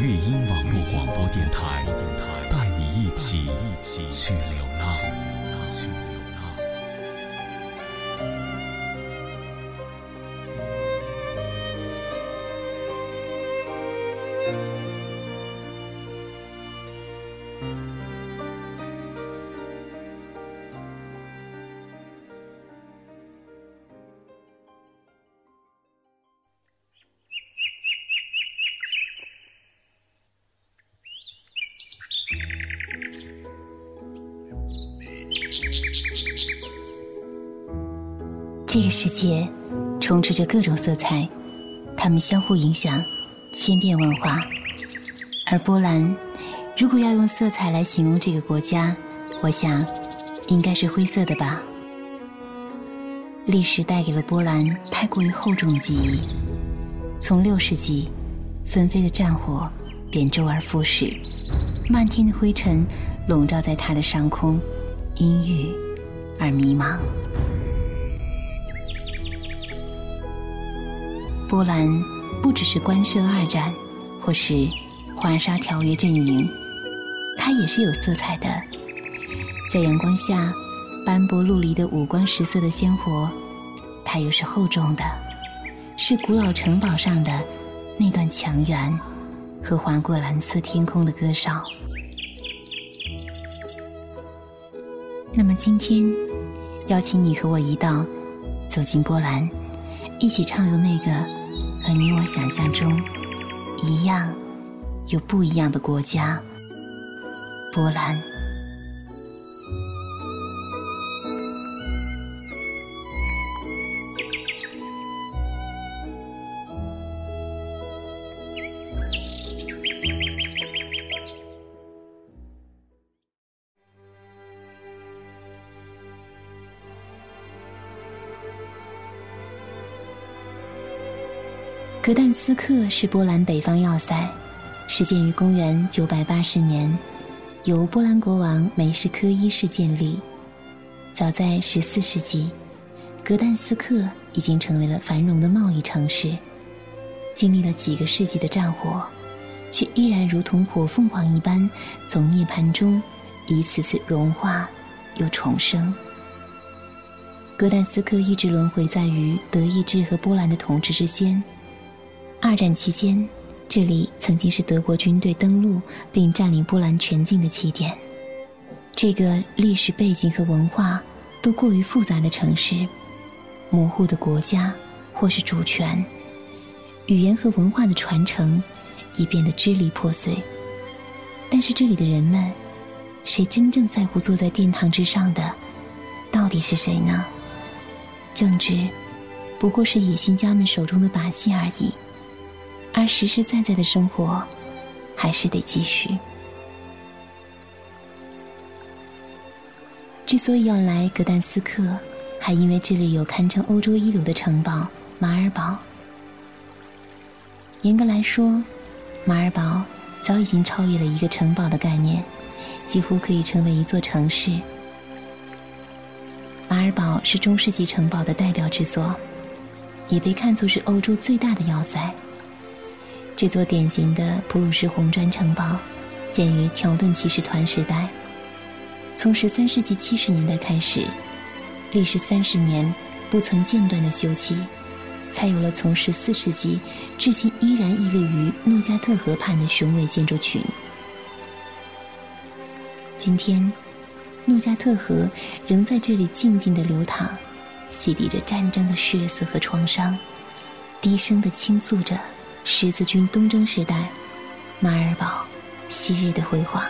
乐音网络广播电台，带你一起去流浪。世界充斥着各种色彩，它们相互影响，千变万化。而波兰，如果要用色彩来形容这个国家，我想应该是灰色的吧。历史带给了波兰太过于厚重的记忆，从六世纪，纷飞的战火便周而复始，漫天的灰尘笼罩在它的上空，阴郁而迷茫。波兰不只是关涉二战，或是华沙条约阵营，它也是有色彩的。在阳光下，斑驳陆离的五光十色的鲜活，它又是厚重的，是古老城堡上的那段墙垣和划过蓝色天空的歌哨。那么今天，邀请你和我一道走进波兰，一起畅游那个。和你我想象中一样有不一样的国家——波兰。格但斯克是波兰北方要塞，始建于公元九百八十年，由波兰国王梅什科一世建立。早在十四世纪，格但斯克已经成为了繁荣的贸易城市。经历了几个世纪的战火，却依然如同火凤凰一般，从涅槃中一次次融化又重生。格但斯克一直轮回在于德意志和波兰的统治之间。二战期间，这里曾经是德国军队登陆并占领波兰全境的起点。这个历史背景和文化都过于复杂的城市，模糊的国家或是主权，语言和文化的传承已变得支离破碎。但是这里的人们，谁真正在乎坐在殿堂之上的，到底是谁呢？政治，不过是野心家们手中的把戏而已。而实实在在的生活，还是得继续。之所以要来格但斯克，还因为这里有堪称欧洲一流的城堡马尔堡。严格来说，马尔堡早已经超越了一个城堡的概念，几乎可以成为一座城市。马尔堡是中世纪城堡的代表之作，也被看作是欧洲最大的要塞。这座典型的普鲁士红砖城堡，建于条顿骑士团时代。从十三世纪七十年代开始，历时三十年不曾间断的修葺，才有了从十四世纪至今依然屹立于诺加特河畔的雄伟建筑群。今天，诺加特河仍在这里静静的流淌，洗涤着战争的血色和创伤，低声的倾诉着十字军东征时代马尔堡昔日的辉煌。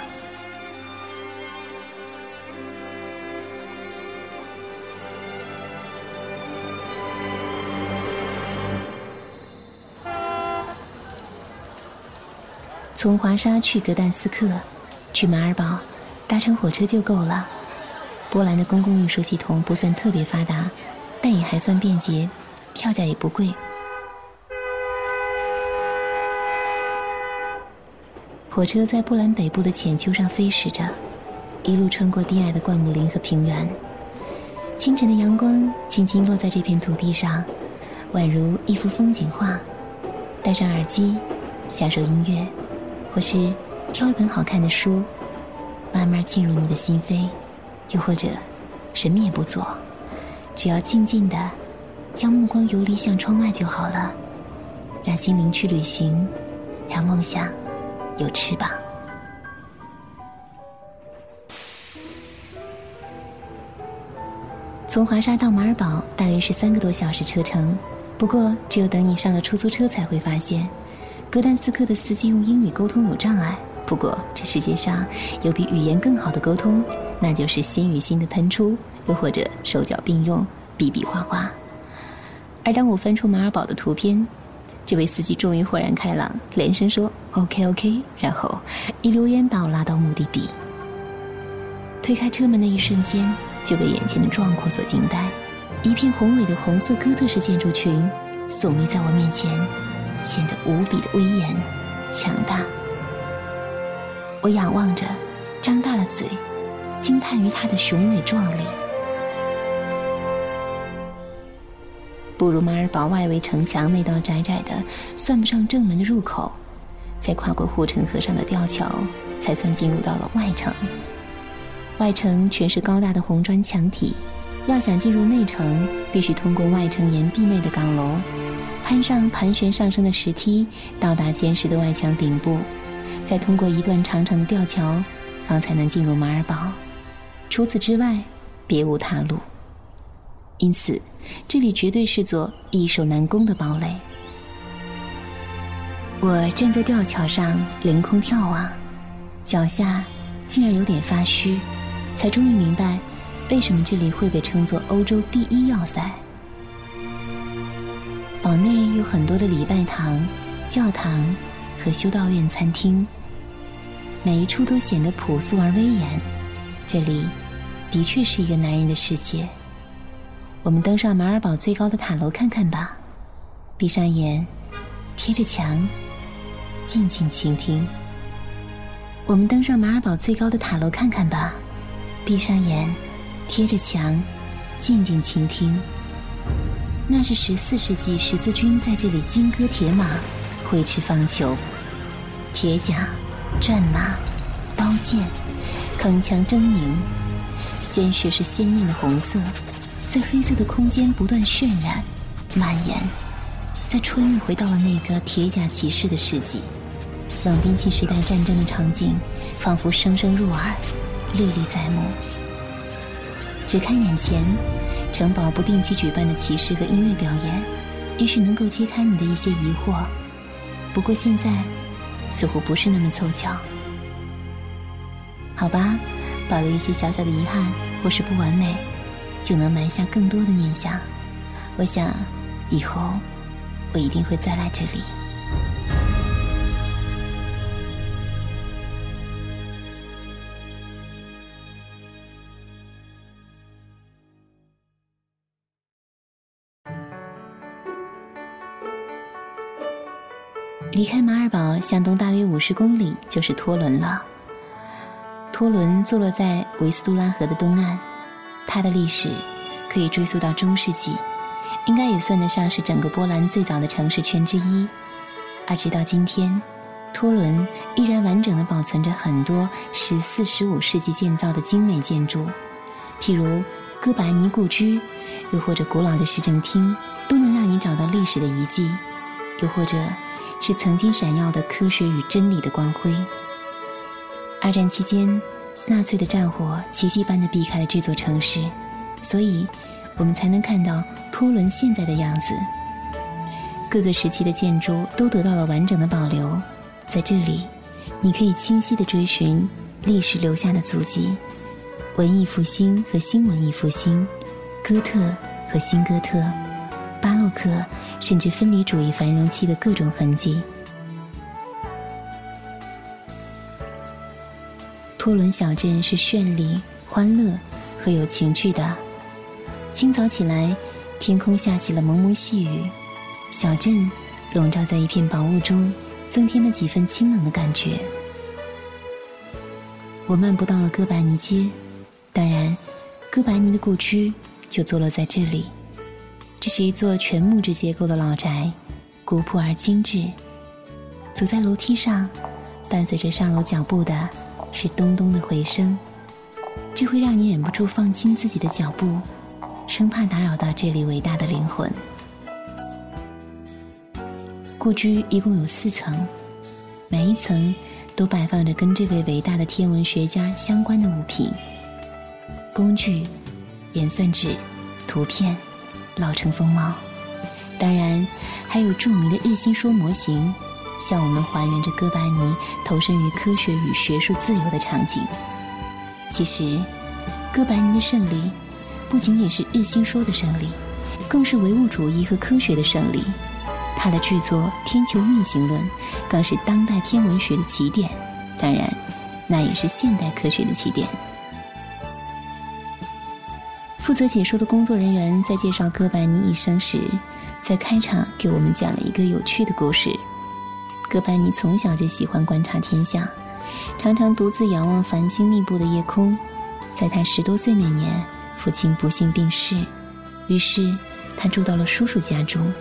从华沙去格但斯克，去马尔堡，搭乘火车就够了。波兰的公共运输系统不算特别发达，但也还算便捷，票价也不贵。火车在波兰北部的浅丘上飞驶着，一路穿过低矮的灌木林和平原。清晨的阳光轻轻落在这片土地上，宛如一幅风景画。戴上耳机，享受音乐。或是挑一本好看的书，慢慢进入你的心扉；又或者什么也不做，只要静静的将目光游离向窗外就好了，让心灵去旅行，让梦想有翅膀。从华沙到马尔堡大约是三个多小时车程，不过只有等你上了出租车才会发现。格但斯克的司机用英语沟通有障碍，不过这世界上有比语言更好的沟通，那就是心与心的喷出，又或者手脚并用，比比划划。而当我翻出马尔堡的图片，这位司机终于豁然开朗，连声说 “OK OK”，然后一溜烟把我拉到目的地。推开车门的一瞬间，就被眼前的壮阔所惊呆，一片宏伟的红色哥特式建筑群耸立在我面前。显得无比的威严、强大。我仰望着，张大了嘴，惊叹于它的雄伟壮丽。步入马尔堡外围城墙那道窄窄的、算不上正门的入口，再跨过护城河上的吊桥，才算进入到了外城。外城全是高大的红砖墙体，要想进入内城，必须通过外城岩壁内的岗楼。攀上盘旋上升的石梯，到达坚实的外墙顶部，再通过一段长长的吊桥，方才能进入马尔堡。除此之外，别无他路。因此，这里绝对是座易守难攻的堡垒。我站在吊桥上凌空眺望，脚下竟然有点发虚，才终于明白，为什么这里会被称作欧洲第一要塞。堡内有很多的礼拜堂、教堂和修道院、餐厅，每一处都显得朴素而威严。这里的确是一个男人的世界。我们登上马尔堡最高的塔楼看看吧，闭上眼，贴着墙，静静倾听。我们登上马尔堡最高的塔楼看看吧，闭上眼，贴着墙，静静倾听。那是十四世纪十字军在这里金戈铁马，挥斥方遒，铁甲、战马、刀剑，铿锵狰狞，鲜血是鲜艳的红色，在黑色的空间不断渲染、蔓延，在穿越回到了那个铁甲骑士的世纪，冷兵器时代战争的场景，仿佛声声入耳，历历在目。只看眼前。城堡不定期举办的骑士和音乐表演，也许能够揭开你的一些疑惑。不过现在，似乎不是那么凑巧。好吧，保留一些小小的遗憾或是不完美，就能埋下更多的念想。我想，以后我一定会再来这里。离开马尔堡向东大约五十公里就是托伦了。托伦坐落在维斯杜拉河的东岸，它的历史可以追溯到中世纪，应该也算得上是整个波兰最早的城市圈之一。而直到今天，托伦依然完整的保存着很多十四、十五世纪建造的精美建筑，譬如哥白尼故居，又或者古老的市政厅，都能让你找到历史的遗迹，又或者是曾经闪耀的科学与真理的光辉。二战期间，纳粹的战火奇迹般的避开了这座城市，所以我们才能看到托伦现在的样子。各个时期的建筑都得到了完整的保留，在这里，你可以清晰地追寻历史留下的足迹：文艺复兴和新文艺复兴，哥特和新哥特，巴洛克甚至分离主义繁荣期的各种痕迹。托伦小镇是绚丽、欢乐和有情趣的。清早起来，天空下起了蒙蒙细雨。小镇笼罩在一片薄雾中，增添了几分清冷的感觉。我漫步到了哥白尼街，当然，哥白尼的故居就坐落在这里。这是一座全木质结构的老宅，古朴而精致。走在楼梯上，伴随着上楼脚步的是咚咚的回声，这会让你忍不住放轻自己的脚步，生怕打扰到这里伟大的灵魂。故居一共有四层，每一层都摆放着跟这位伟大的天文学家相关的物品、工具、演算纸、图片、老成风貌，当然还有著名的日心说模型，向我们还原着哥白尼投身于科学与学术自由的场景。其实，哥白尼的胜利不仅仅是日心说的胜利，更是唯物主义和科学的胜利。他的巨作《天球运行论》更是当代天文学的起点，当然，那也是现代科学的起点。负责解说的工作人员在介绍哥白尼一生时，在开场给我们讲了一个有趣的故事。哥白尼从小就喜欢观察天象，常常独自仰望繁星密布的夜空。在他十多岁那年，父亲不幸病逝，于是他住到了叔叔家中。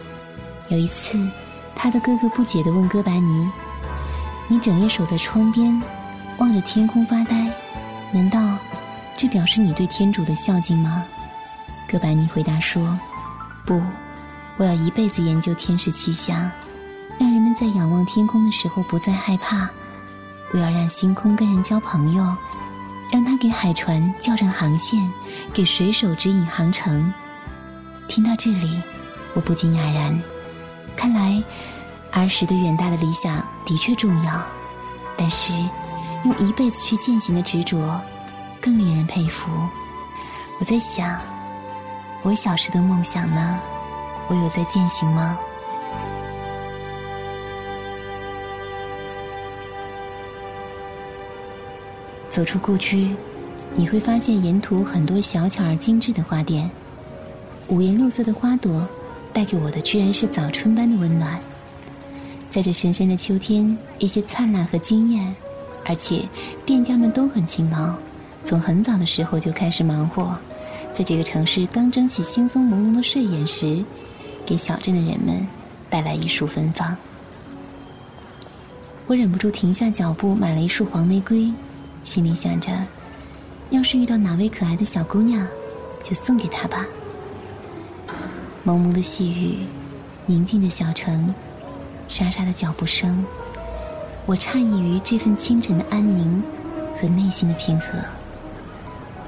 有一次，他的哥哥不解地问哥白尼：“你整夜守在窗边，望着天空发呆，难道这表示你对天主的孝敬吗？”哥白尼回答说：“不，我要一辈子研究天时气象，在仰望天空的时候不再害怕。我要让星空跟人交朋友，让它给海船校正航线，给水手指引航程。”听到这里，我不禁哑然。看来，儿时的远大的理想的确重要，但是用一辈子去践行的执着，更令人佩服。我在想，我小时的梦想呢？我有在践行吗？走出故居，你会发现沿途很多小巧而精致的花店，五颜六色的花朵。带给我的居然是早春般的温暖。在这深深的秋天，一些灿烂和惊艳，而且店家们都很勤劳，从很早的时候就开始忙活，在这个城市刚睁起惺忪朦胧的睡眼时，给小镇的人们带来一束芬芳。我忍不住停下脚步，买了一束黄玫瑰，心里想着，要是遇到哪位可爱的小姑娘，就送给她吧。蒙蒙的细雨，宁静的小城，沙沙的脚步声，我诧异于这份清晨的安宁和内心的平和。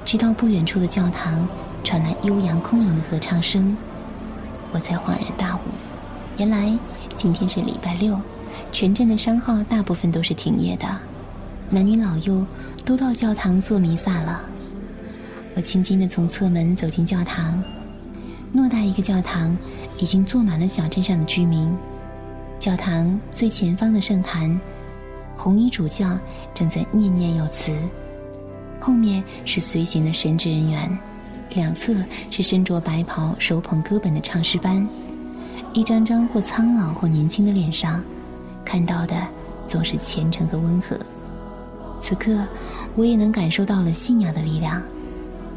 直到不远处的教堂传来悠扬空灵的合唱声，我才恍然大悟：原来今天是礼拜六，全镇的商号大部分都是停业的，男女老幼都到教堂做弥撒了。我轻轻地从侧门走进教堂。偌大一个教堂，已经坐满了小镇上的居民。教堂最前方的圣坛，红衣主教正在念念有词，后面是随行的神职人员，两侧是身着白袍、手捧歌本的唱诗班。一张张或苍老或年轻的脸上，看到的总是虔诚和温和。此刻，我也能感受到了信仰的力量。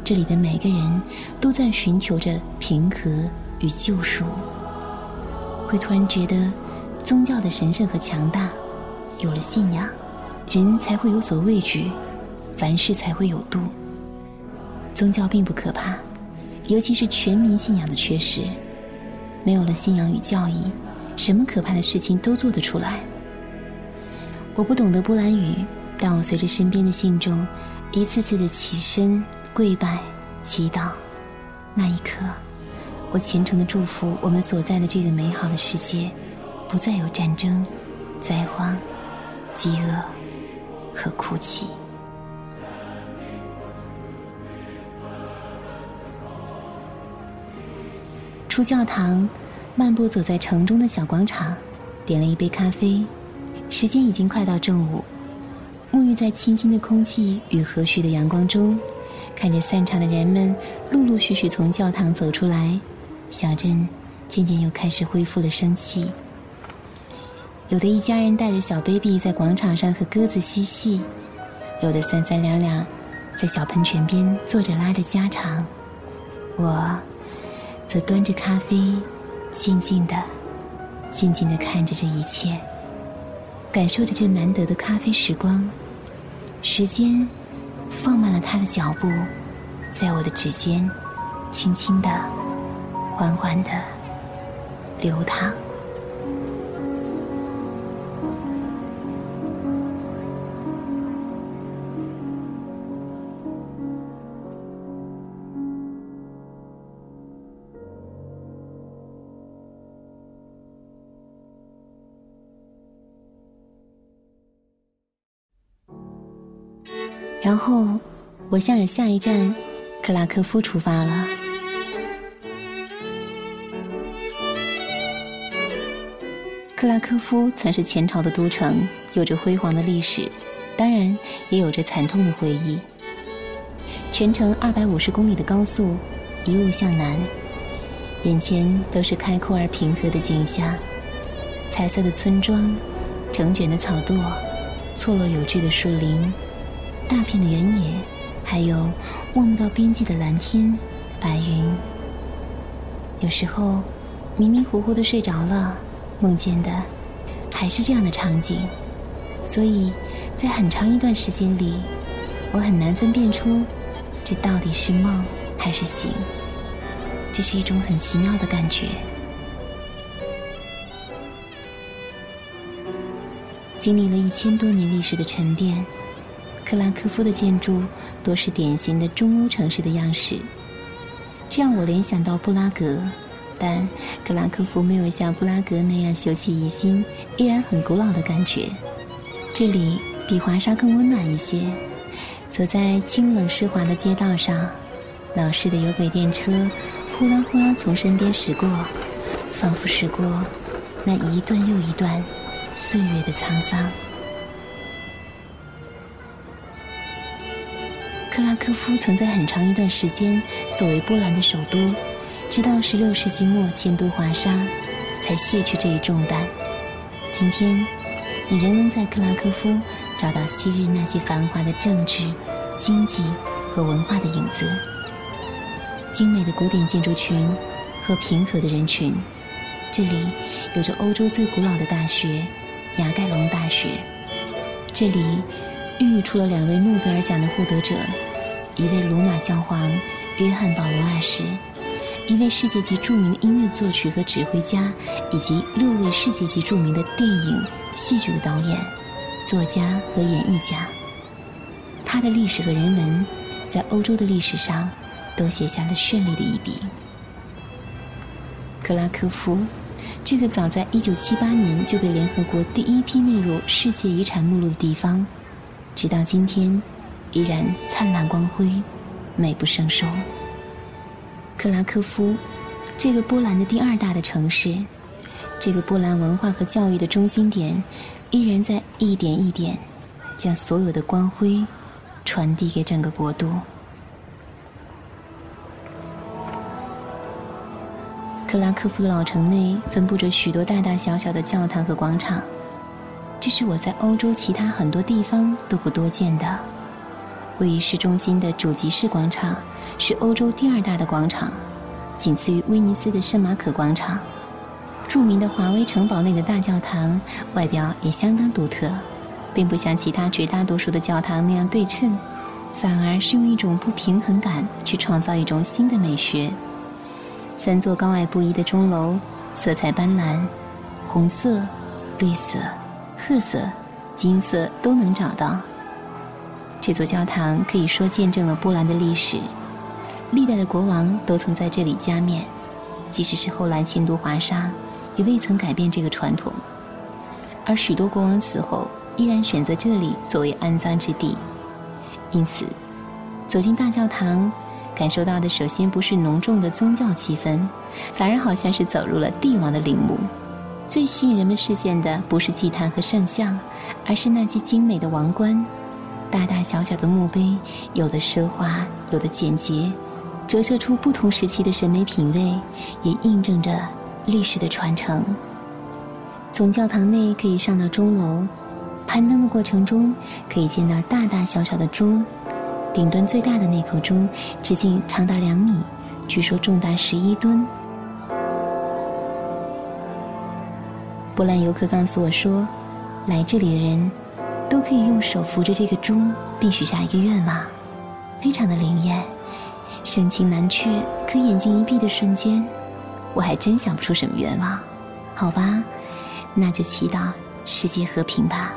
这里的每个人都在寻求着平和与救赎，会突然觉得宗教的神圣和强大。有了信仰，人才会有所畏惧，凡事才会有度。宗教并不可怕，尤其是全民信仰的缺失。没有了信仰与教义，什么可怕的事情都做得出来。我不懂得波兰语，但我随着身边的信众一次次的起身跪拜、祈祷。那一刻，我虔诚的祝福我们所在的这个美好的世界，不再有战争、灾荒、饥饿和哭泣。出教堂，漫步走在城中的小广场，点了一杯咖啡。时间已经快到正午，沐浴在清新的空气与和煦的阳光中，看着散场的人们陆陆续续从教堂走出来，小镇渐渐又开始恢复了生气。有的一家人带着小 baby 在广场上和鸽子嬉戏，有的三三两两在小喷泉边坐着拉着家常，我。则端着咖啡，静静的、静静的看着这一切，感受着这难得的咖啡时光。时间放慢了他的脚步，在我的指尖，轻轻的、缓缓的流淌。然后，我向着下一站克拉科夫出发了。克拉科夫曾是前朝的都城，有着辉煌的历史，当然也有着惨痛的回忆。全程二百五十公里的高速，一路向南，眼前都是开阔而平和的景象：彩色的村庄，成卷的草垛，错落有致的树林。大片的原野，还有望不到边际的蓝天、白云。有时候迷迷糊糊的睡着了，梦见的还是这样的场景。所以在很长一段时间里，我很难分辨出这到底是梦还是醒。这是一种很奇妙的感觉。经历了一千多年历史的沉淀。克拉科夫的建筑多是典型的中欧城市的样式，这让我联想到布拉格，但克拉科夫没有像布拉格那样秀气怡心，依然很古老的感觉。这里比华沙更温暖一些。走在清冷湿滑的街道上，老式的有轨电车呼啦呼啦从身边驶过，仿佛驶过那一段又一段岁月的沧桑。克拉科夫曾在很长一段时间作为波兰的首都，直到16世纪末迁都华沙，才卸去这一重担。今天，你仍能在克拉科夫找到昔日那些繁华的政治、经济和文化的影子。精美的古典建筑群和平和的人群，这里有着欧洲最古老的大学——雅盖隆大学。这里孕育出了两位诺贝尔奖的获得者。一位罗马教皇约翰保罗二世，一位世界级著名的音乐作曲和指挥家，以及六位世界级著名的电影、戏剧的导演、作家和演艺家。他的历史和人文，在欧洲的历史上都写下了绚丽的一笔。克拉科夫，这个早在1978年就被联合国第一批列入世界遗产目录的地方，直到今天。依然灿烂光辉，美不胜收。克拉科夫，这个波兰的第二大的城市，这个波兰文化和教育的中心点，依然在一点一点将所有的光辉传递给整个国度。克拉科夫的老城内分布着许多大大小小的教堂和广场，这是我在欧洲其他很多地方都不多见的。位于市中心的主集市广场是欧洲第二大的广场，仅次于威尼斯的圣马可广场。著名的华威城堡内的大教堂外表也相当独特，并不像其他绝大多数的教堂那样对称，反而是用一种不平衡感去创造一种新的美学。三座高矮不一的钟楼色彩斑斓，红色、绿色、褐色、金色都能找到。这座教堂可以说见证了波兰的历史，历代的国王都曾在这里加冕，即使是后来迁都华沙，也未曾改变这个传统。而许多国王死后，依然选择这里作为安葬之地。因此，走进大教堂，感受到的首先不是浓重的宗教气氛，反而好像是走入了帝王的陵墓。最吸引人们视线的不是祭坛和圣像，而是那些精美的王冠。大大小小的墓碑，有的奢华，有的简洁，折射出不同时期的审美品味，也印证着历史的传承。从教堂内可以上到钟楼，攀登的过程中可以见到大大小小的钟，顶端最大的那口钟直径长达两米，据说重达十一吨。波兰游客告诉我说，来这里的人。都可以用手扶着这个钟，并许下一个愿望，非常的灵验，盛情难却。可眼睛一闭的瞬间，我还真想不出什么愿望。好吧，那就祈祷世界和平吧。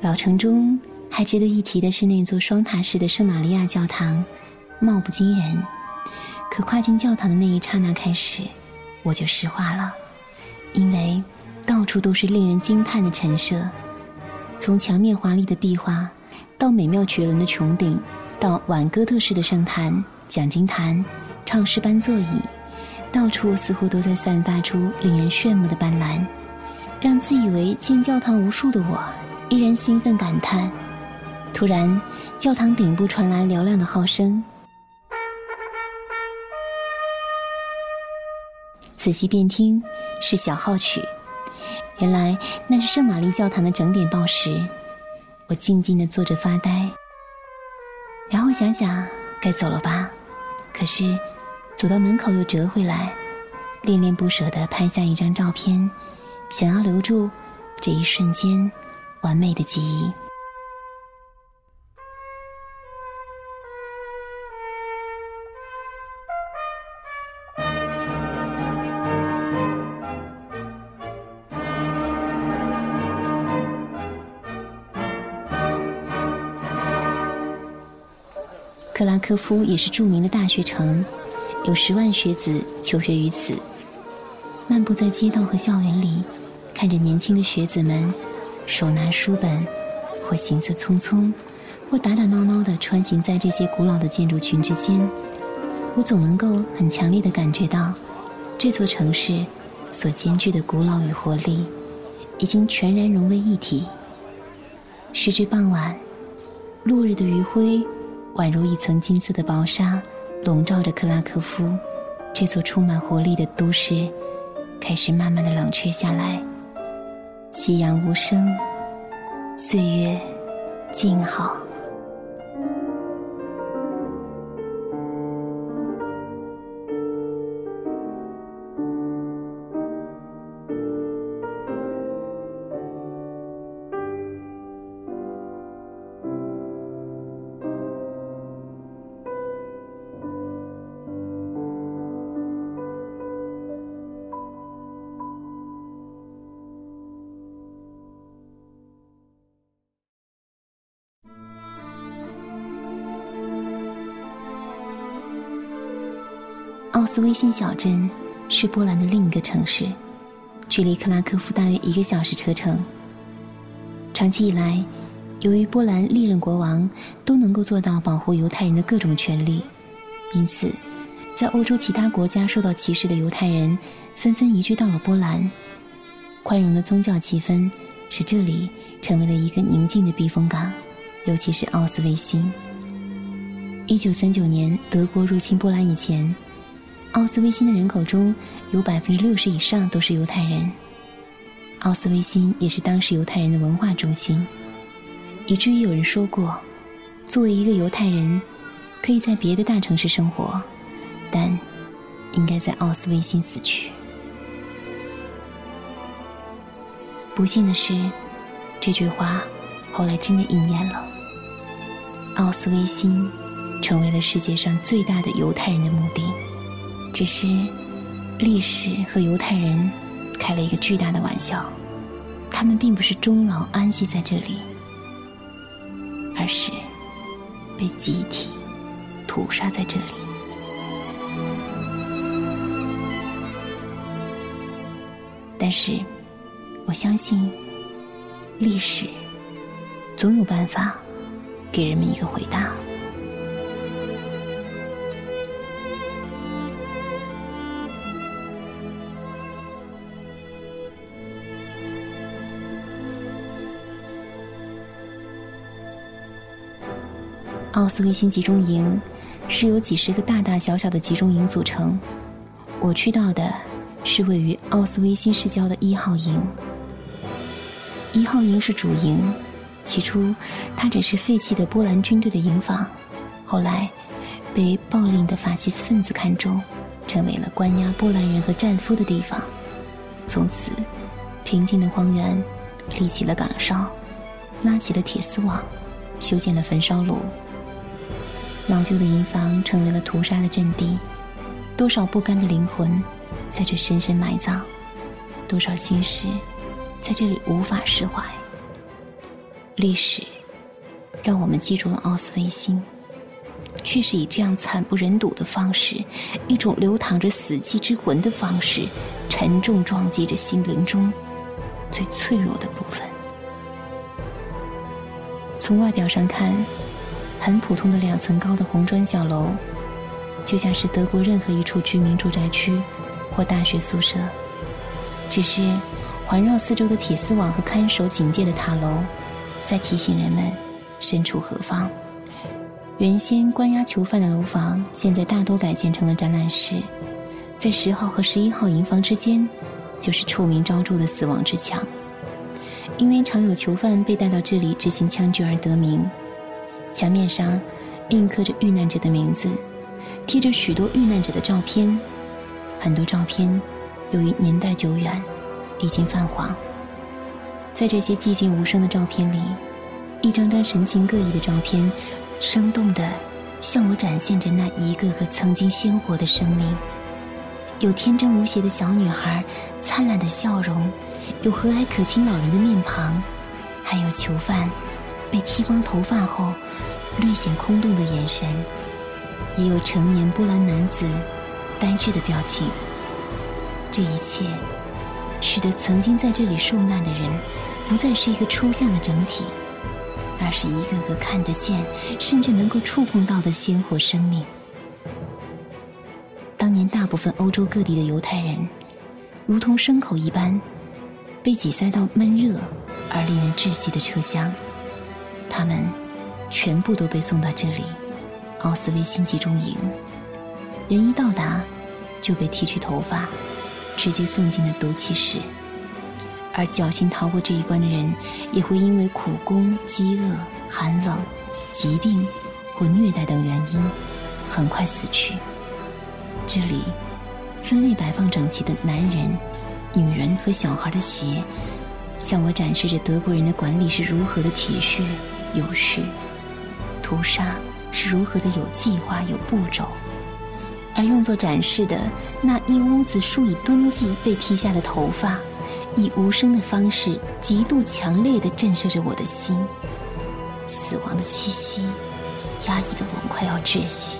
老城中还值得一提的是那座双塔式的圣玛利亚教堂，貌不惊人。可跨进教堂的那一刹那开始，我就石化了，因为。到处都是令人惊叹的陈设，从墙面华丽的壁画，到美妙绝伦的穹顶，到晚哥特式的圣坛、讲经坛、唱诗班座椅，到处似乎都在散发出令人炫目的斑斓，让自以为见教堂无数的我依然兴奋感叹。突然，教堂顶部传来嘹亮的号声，仔细辨听，是小号曲。原来那是圣玛丽教堂的整点报时，我静静的坐着发呆，然后想想该走了吧，可是走到门口又折回来，恋恋不舍的拍下一张照片，想要留住这一瞬间完美的记忆。科夫也是著名的大学城，有十万学子求学于此。漫步在街道和校园里，看着年轻的学子们手拿书本，或行色匆匆，或打打闹闹地穿行在这些古老的建筑群之间，我总能够很强烈地感觉到，这座城市所兼具的古老与活力，已经全然融为一体。时至傍晚，落日的余晖。宛如一层金色的薄纱，笼罩着克拉科夫这座充满活力的都市，开始慢慢的冷却下来。夕阳无声，岁月静好。奥斯威辛小镇是波兰的另一个城市，距离克拉科夫大约一个小时车程。长期以来，由于波兰历任国王都能够做到保护犹太人的各种权利，因此，在欧洲其他国家受到歧视的犹太人纷纷移居到了波兰。宽容的宗教气氛使这里成为了一个宁静的避风港，尤其是奥斯威辛。一九三九年德国入侵波兰以前。奥斯威辛的人口中有百分之六十以上都是犹太人。奥斯威辛也是当时犹太人的文化中心，以至于有人说过，作为一个犹太人，可以在别的大城市生活，但应该在奥斯威辛死去。不幸的是，这句话后来真的应验了。奥斯威辛成为了世界上最大的犹太人的墓地。只是历史和犹太人开了一个巨大的玩笑，他们并不是终老安息在这里，而是被集体屠杀在这里。但是，我相信历史总有办法给人们一个回答。奥斯维辛集中营是由几十个大大小小的集中营组成。我去到的是位于奥斯维辛市郊的一号营。一号营是主营，起初它只是废弃的波兰军队的营房，后来被暴力的法西斯分子看中，成为了关押波兰人和战俘的地方。从此，平静的荒原立起了岗哨，拉起了铁丝网，修建了焚烧炉。老旧的营房成为了屠杀的阵地，多少不甘的灵魂在这深深埋葬，多少心事在这里无法释怀。历史让我们记住了奥斯维辛，却是以这样惨不忍睹的方式，一种流淌着死寂之魂的方式，沉重撞击着心灵中最脆弱的部分。从外表上看。很普通的两层高的红砖小楼，就像是德国任何一处居民住宅区或大学宿舍。只是环绕四周的铁丝网和看守警戒的塔楼，在提醒人们身处何方。原先关押囚犯的楼房，现在大多改建成了展览室。在十号和十一号营房之间，就是臭名昭著的死亡之墙，因为常有囚犯被带到这里执行枪决而得名。墙面上印刻着遇难者的名字，贴着许多遇难者的照片。很多照片由于年代久远，已经泛黄。在这些寂静无声的照片里，一张张神情各异的照片，生动地向我展现着那一个个曾经鲜活的生命。有天真无邪的小女孩，灿烂的笑容；有和蔼可亲老人的面庞，还有囚犯被剃光头发后。略显空洞的眼神，也有成年波兰男子呆滞的表情。这一切，使得曾经在这里受难的人，不再是一个抽象的整体，而是一个个看得见，甚至能够触碰到的鲜活生命。当年大部分欧洲各地的犹太人，如同牲口一般，被挤塞到闷热而令人窒息的车厢，他们。全部都被送到这里，奥斯维辛集中营。人一到达，就被剃去头发，直接送进了毒气室。而侥幸逃过这一关的人，也会因为苦工、饥饿、寒冷、疾病或虐待等原因，很快死去。这里，分类摆放整齐的男人、女人和小孩的鞋，向我展示着德国人的管理是如何的铁血有序。屠杀是如何的有计划、有步骤，而用作展示的那一屋子数以吨计被剃下的头发，以无声的方式，极度强烈的震慑着我的心。死亡的气息，压抑的我快要窒息。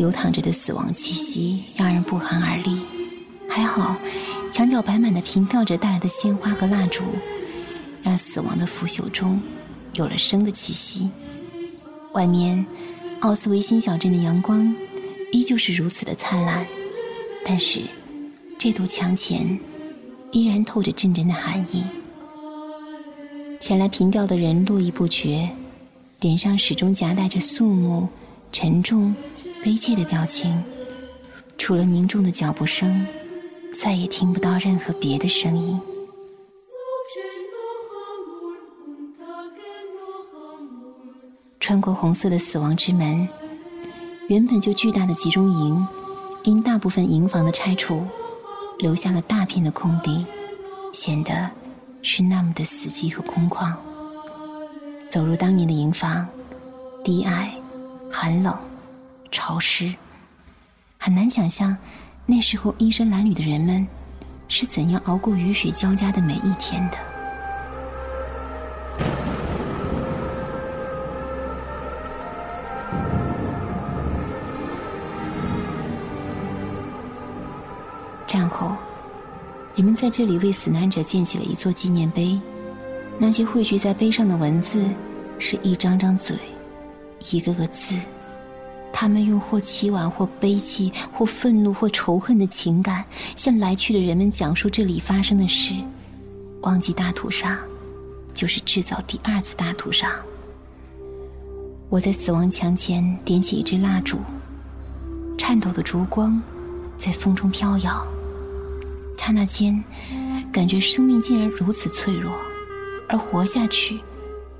流淌着的死亡气息让人不寒而栗。还好，墙角摆满的凭吊者带来的鲜花和蜡烛，让死亡的腐朽中有了生的气息。外面，奥斯维辛小镇的阳光依旧是如此的灿烂，但是这堵墙前依然透着阵阵的寒意。前来凭吊的人络绎不绝，脸上始终夹带着肃穆。沉重、悲切的表情，除了凝重的脚步声，再也听不到任何别的声音。穿过红色的死亡之门，原本就巨大的集中营，因大部分营房的拆除，留下了大片的空地，显得是那么的死寂和空旷。走入当年的营房，低矮、寒冷、潮湿，很难想象那时候衣衫褴褛的人们是怎样熬过雨水交加的每一天的。战后，人们在这里为死难者建起了一座纪念碑。那些汇聚在碑上的文字，是一张张嘴，一个个字。他们用或凄婉、或悲戚、或愤怒、或仇恨的情感，向来去的人们讲述这里发生的事。忘记大屠杀，就是制造第二次大屠杀。我在死亡墙前点起一支蜡烛，颤抖的烛光在风中飘摇。刹那间，感觉生命竟然如此脆弱，而活下去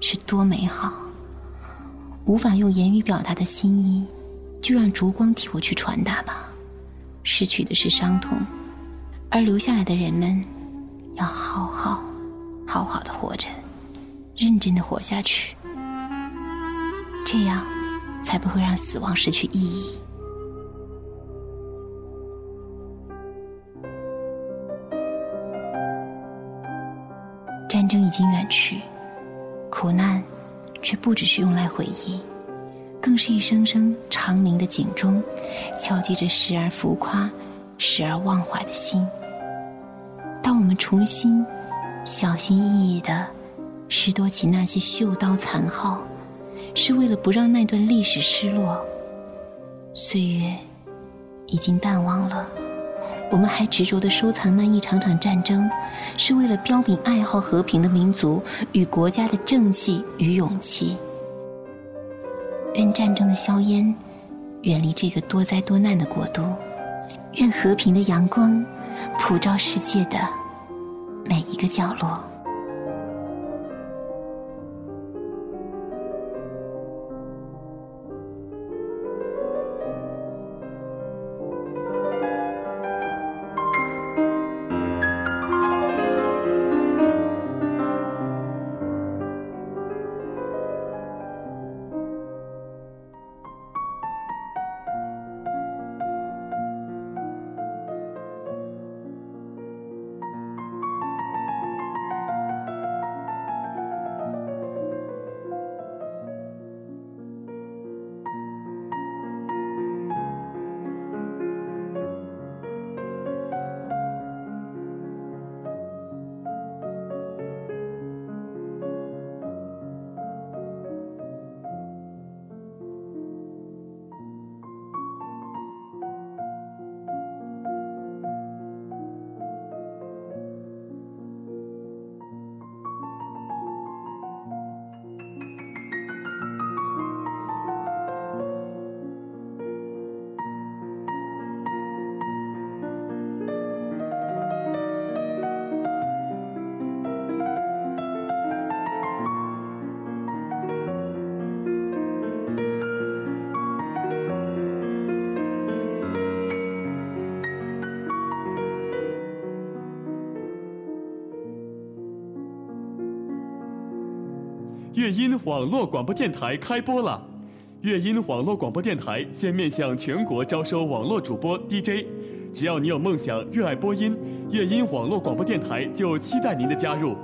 是多美好。无法用言语表达的心意，就让烛光替我去传达吧。失去的是伤痛，而留下来的人们，要好好、好好的活着，认真的活下去，这样才不会让死亡失去意义。战争已经远去，苦难却不只是用来回忆，更是一声声长鸣的警钟，敲击着时而浮夸、时而忘怀的心。当我们重新小心翼翼的拾掇起那些锈刀残号，是为了不让那段历史失落。岁月已经淡忘了。我们还执着的收藏那一场场战争，是为了标炳爱好和平的民族与国家的正气与勇气。愿战争的硝烟远离这个多灾多难的国度，愿和平的阳光普照世界的每一个角落。乐音网络广播电台开播了！乐音网络广播电台现面向全国招收网络主播 DJ，只要你有梦想、热爱播音，乐音网络广播电台就期待您的加入。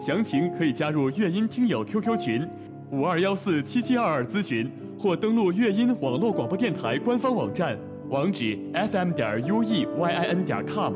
详情可以加入乐音听友 QQ 群五二幺四七七二二咨询，或登录乐音网络广播电台官方网站，网址 fm 点 u e y i n 点 com。